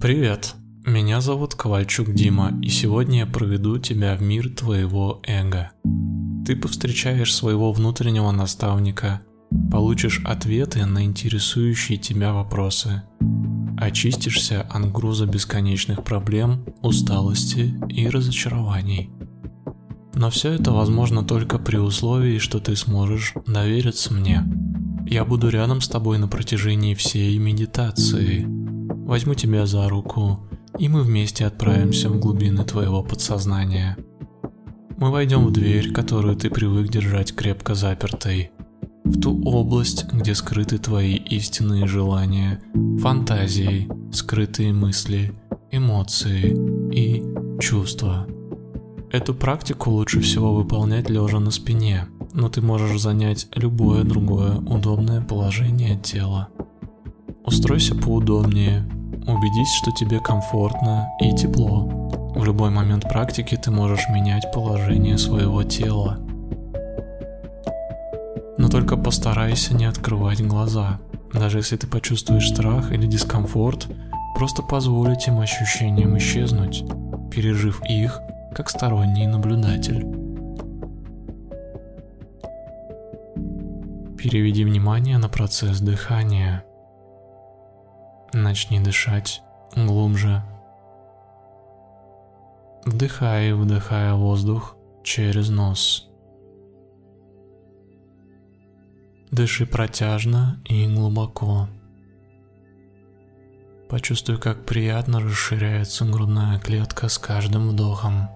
Привет, меня зовут Ковальчук Дима, и сегодня я проведу тебя в мир твоего эго. Ты повстречаешь своего внутреннего наставника, получишь ответы на интересующие тебя вопросы, очистишься от груза бесконечных проблем, усталости и разочарований. Но все это возможно только при условии, что ты сможешь довериться мне. Я буду рядом с тобой на протяжении всей медитации – возьму тебя за руку, и мы вместе отправимся в глубины твоего подсознания. Мы войдем в дверь, которую ты привык держать крепко запертой, в ту область, где скрыты твои истинные желания, фантазии, скрытые мысли, эмоции и чувства. Эту практику лучше всего выполнять лежа на спине, но ты можешь занять любое другое удобное положение тела. Устройся поудобнее, Убедись, что тебе комфортно и тепло. В любой момент практики ты можешь менять положение своего тела. Но только постарайся не открывать глаза. Даже если ты почувствуешь страх или дискомфорт, просто позволь этим ощущениям исчезнуть, пережив их как сторонний наблюдатель. Переведи внимание на процесс дыхания – Начни дышать глубже. Вдыхай и выдыхая воздух через нос. Дыши протяжно и глубоко. Почувствуй, как приятно расширяется грудная клетка с каждым вдохом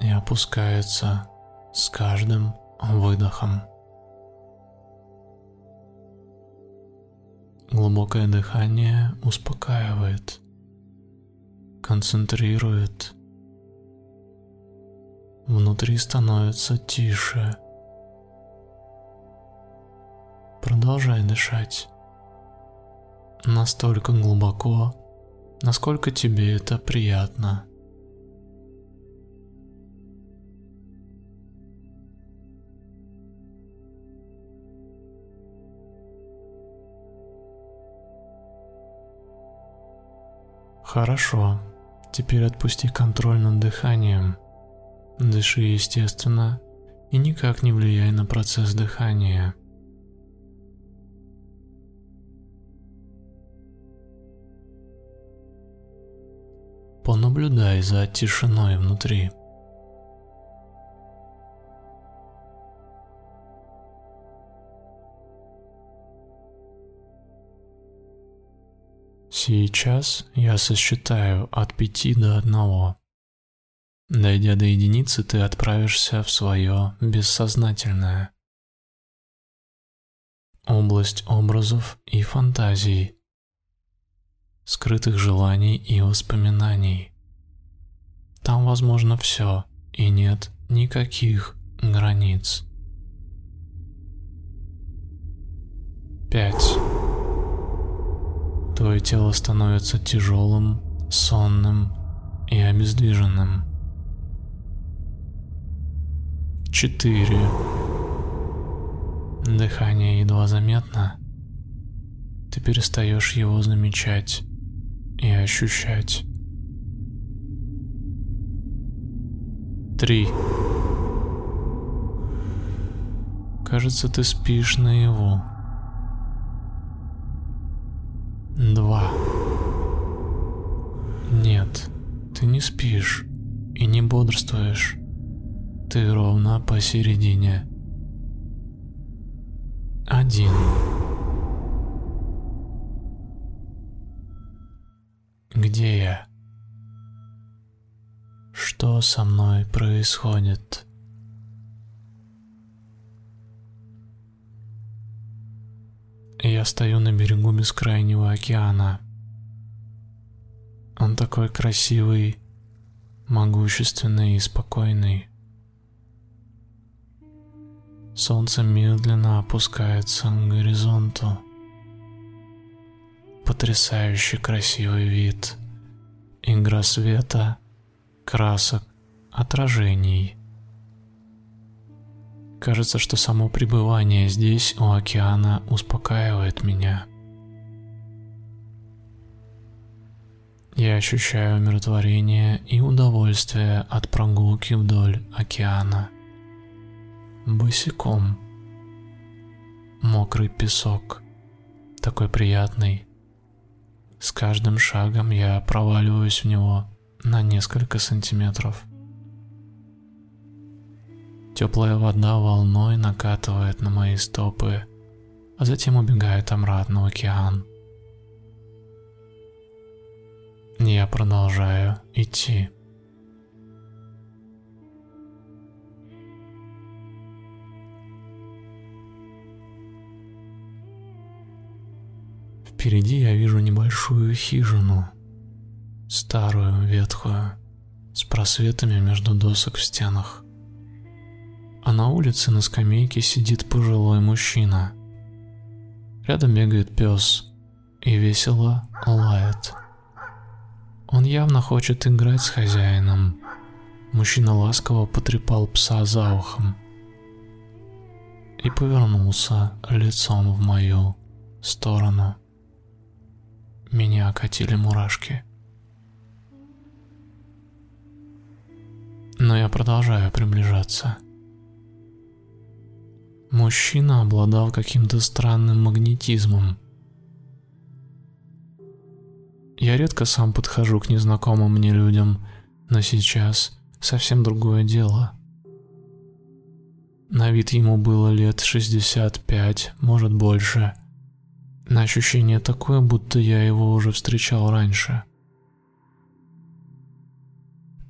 и опускается с каждым выдохом. Глубокое дыхание успокаивает, концентрирует. Внутри становится тише. Продолжай дышать. Настолько глубоко, насколько тебе это приятно. Хорошо. Теперь отпусти контроль над дыханием. Дыши естественно и никак не влияй на процесс дыхания. Понаблюдай за тишиной внутри. Сейчас я сосчитаю от пяти до одного. Дойдя до единицы, ты отправишься в свое бессознательное. Область образов и фантазий, скрытых желаний и воспоминаний. Там возможно все, и нет никаких границ. Пять. Твое тело становится тяжелым, сонным и обездвиженным. Четыре. Дыхание едва заметно. Ты перестаешь его замечать и ощущать. Три. Кажется, ты спишь наяву. Два. Нет, ты не спишь и не бодрствуешь. Ты ровно посередине. Один. Где я? Что со мной происходит? Я стою на берегу бескрайнего океана. Он такой красивый, могущественный и спокойный. Солнце медленно опускается к горизонту. Потрясающий красивый вид. Игра света, красок, отражений – Кажется, что само пребывание здесь, у океана, успокаивает меня. Я ощущаю умиротворение и удовольствие от прогулки вдоль океана. Босиком. Мокрый песок. Такой приятный. С каждым шагом я проваливаюсь в него на несколько сантиметров. Теплая вода волной накатывает на мои стопы, а затем убегает обратно в океан. Я продолжаю идти. Впереди я вижу небольшую хижину, старую, ветхую, с просветами между досок в стенах. А на улице на скамейке сидит пожилой мужчина. Рядом бегает пес и весело лает. Он явно хочет играть с хозяином. Мужчина ласково потрепал пса за ухом и повернулся лицом в мою сторону. Меня окатили мурашки. Но я продолжаю приближаться. Мужчина обладал каким-то странным магнетизмом. Я редко сам подхожу к незнакомым мне людям, но сейчас совсем другое дело. На вид ему было лет 65, может больше. На ощущение такое, будто я его уже встречал раньше.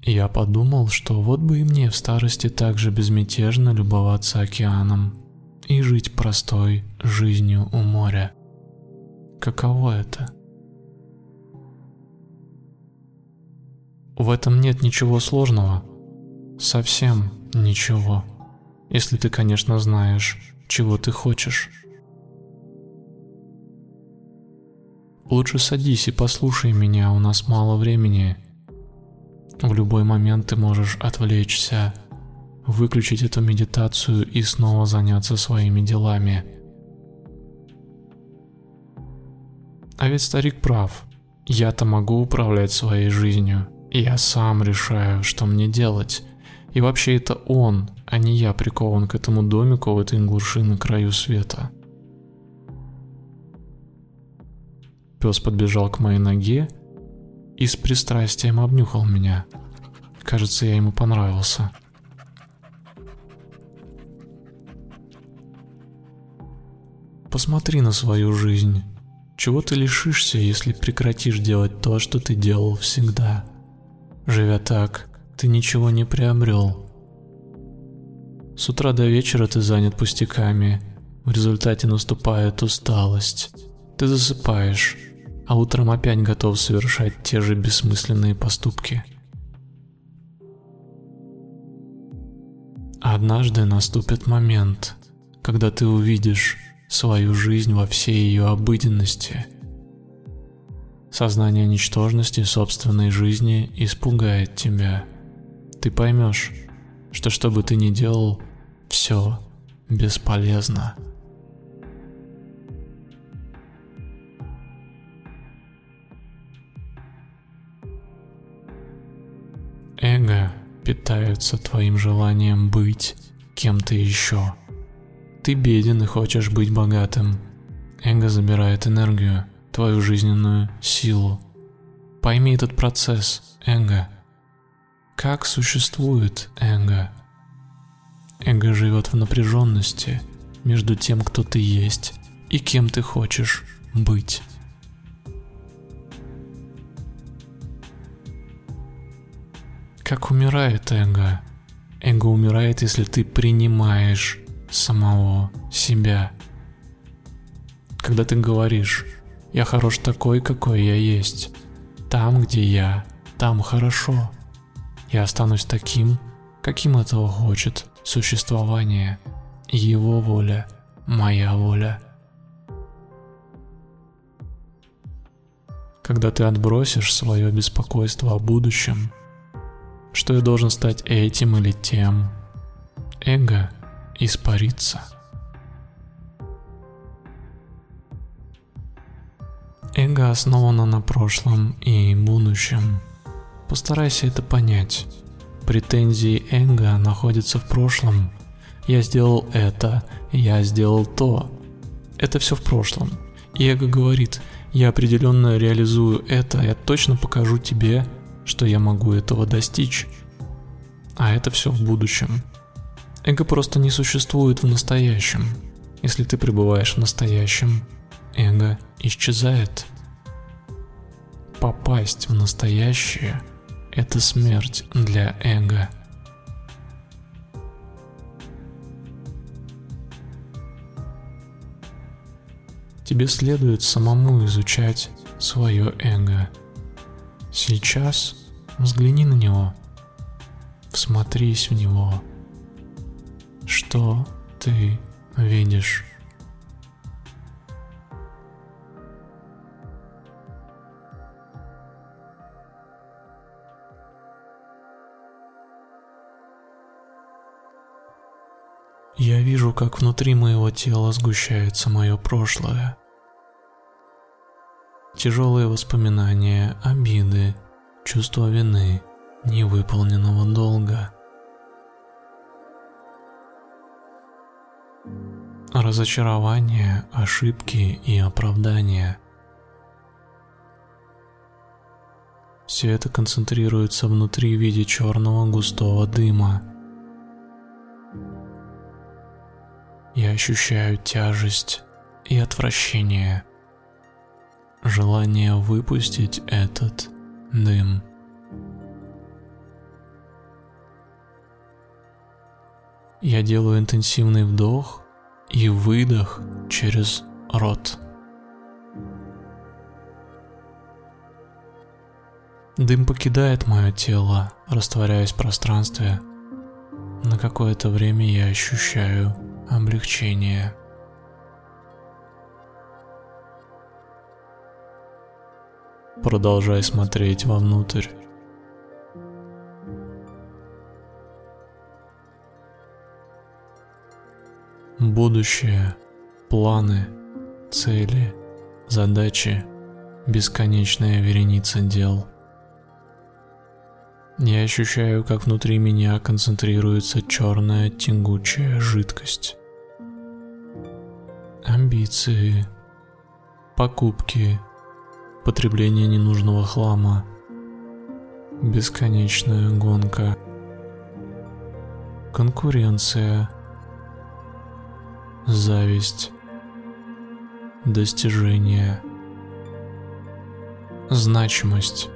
Я подумал, что вот бы и мне в старости так же безмятежно любоваться океаном и жить простой жизнью у моря. Каково это? В этом нет ничего сложного. Совсем ничего. Если ты, конечно, знаешь, чего ты хочешь. Лучше садись и послушай меня, у нас мало времени. В любой момент ты можешь отвлечься, выключить эту медитацию и снова заняться своими делами. А ведь старик прав. Я-то могу управлять своей жизнью. Я сам решаю, что мне делать. И вообще это он, а не я прикован к этому домику в этой глуши на краю света. Пес подбежал к моей ноге и с пристрастием обнюхал меня. Кажется, я ему понравился. Посмотри на свою жизнь. Чего ты лишишься, если прекратишь делать то, что ты делал всегда? Живя так, ты ничего не приобрел. С утра до вечера ты занят пустяками. В результате наступает усталость. Ты засыпаешь, а утром опять готов совершать те же бессмысленные поступки. Однажды наступит момент, когда ты увидишь свою жизнь во всей ее обыденности. Сознание ничтожности собственной жизни испугает тебя. Ты поймешь, что что бы ты ни делал, все бесполезно. эго питаются твоим желанием быть кем-то еще. Ты беден и хочешь быть богатым. Эго забирает энергию, твою жизненную силу. Пойми этот процесс, эго. Как существует эго? Эго живет в напряженности между тем, кто ты есть, и кем ты хочешь быть. Как умирает эго? Эго умирает, если ты принимаешь самого себя. Когда ты говоришь «я хорош такой, какой я есть», там, где я, там хорошо. Я останусь таким, каким этого хочет существование, его воля, моя воля. Когда ты отбросишь свое беспокойство о будущем – что я должен стать этим или тем. Эго испарится. Эго основана на прошлом и будущем. Постарайся это понять. Претензии эго находятся в прошлом. Я сделал это, я сделал то. Это все в прошлом. И эго говорит, я определенно реализую это, я точно покажу тебе, что я могу этого достичь. А это все в будущем. Эго просто не существует в настоящем. Если ты пребываешь в настоящем, эго исчезает. Попасть в настоящее – это смерть для эго. Тебе следует самому изучать свое эго. Сейчас взгляни на него, всмотрись в него. Что ты видишь? Я вижу, как внутри моего тела сгущается мое прошлое. Тяжелые воспоминания, обиды, чувство вины, невыполненного долга. Разочарование, ошибки и оправдания. Все это концентрируется внутри в виде черного густого дыма – Я ощущаю тяжесть и отвращение. Желание выпустить этот дым. Я делаю интенсивный вдох и выдох через рот. Дым покидает мое тело, растворяясь в пространстве. На какое-то время я ощущаю облегчение. Продолжай смотреть вовнутрь. Будущее, планы, цели, задачи, бесконечная вереница дел. Я ощущаю, как внутри меня концентрируется черная тягучая жидкость. Амбиции, покупки, потребление ненужного хлама, бесконечная гонка, конкуренция, зависть, достижение, значимость.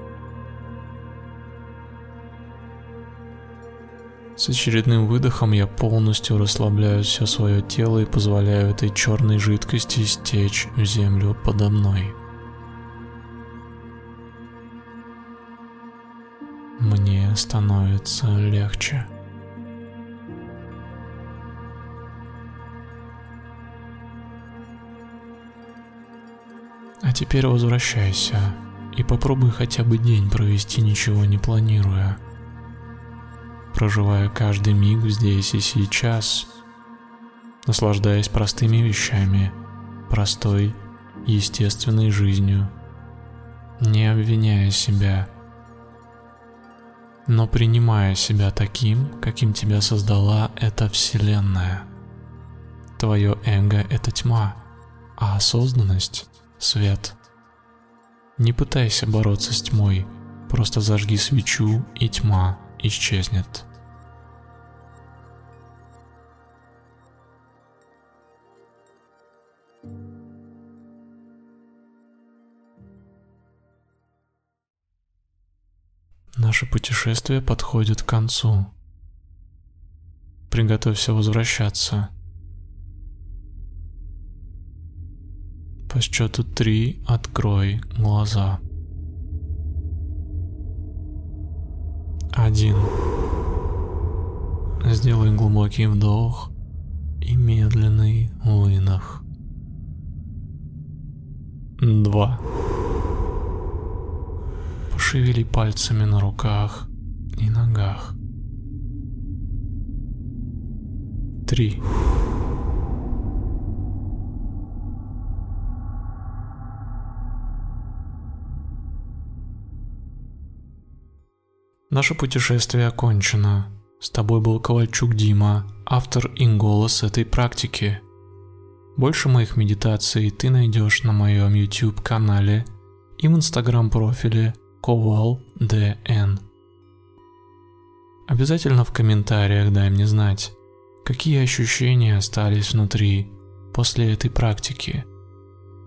С очередным выдохом я полностью расслабляю все свое тело и позволяю этой черной жидкости стечь в землю подо мной. Мне становится легче. Теперь возвращайся и попробуй хотя бы день провести ничего не планируя проживая каждый миг здесь и сейчас, наслаждаясь простыми вещами, простой, естественной жизнью, не обвиняя себя, но принимая себя таким, каким тебя создала эта вселенная. Твое эго — это тьма, а осознанность — свет. Не пытайся бороться с тьмой, просто зажги свечу, и тьма исчезнет. Наше путешествие подходит к концу. Приготовься возвращаться. По счету три открой глаза. Один. Сделай глубокий вдох и медленный выдох. Два. Пошевели пальцами на руках и ногах. Три. Наше путешествие окончено. С тобой был Ковальчук Дима, автор и голос этой практики. Больше моих медитаций ты найдешь на моем YouTube канале и в Instagram профиле KovalDN. Обязательно в комментариях дай мне знать, какие ощущения остались внутри после этой практики.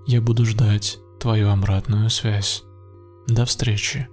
Я буду ждать твою обратную связь. До встречи.